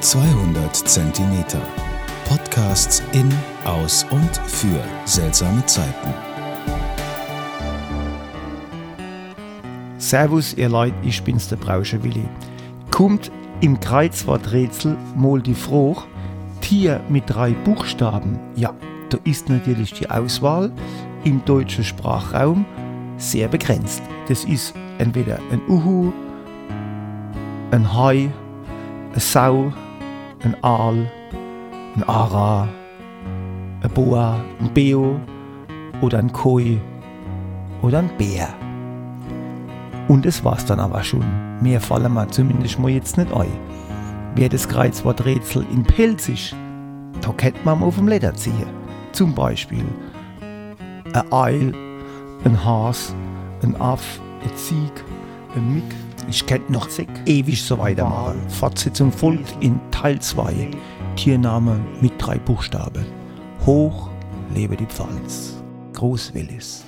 200 Zentimeter. Podcasts in, aus und für seltsame Zeiten. Servus, ihr Leute, ich bin's, der Brauschewilli. Kommt im Kreuzworträtsel mal die Frage, Tier mit drei Buchstaben? Ja, da ist natürlich die Auswahl im deutschen Sprachraum sehr begrenzt. Das ist entweder ein Uhu, ein Hai, eine Sau, ein Aal, ein Ara, ein Boa, ein Beo oder ein Koi oder ein Bär. Und es war's dann aber schon. Mehr fallen mir zumindest mal jetzt nicht ein. Wer das Kreuzworträtsel in Pelzig, da kennt man auf dem Leder ziehen. Zum Beispiel ein Eil, ein Has, ein Aff, ein Zieg, Mick. Ich könnte noch ewig so weitermachen. Fortsetzung folgt in Teil 2. Tiername mit drei Buchstaben. Hoch lebe die Pfalz. Groß Willis.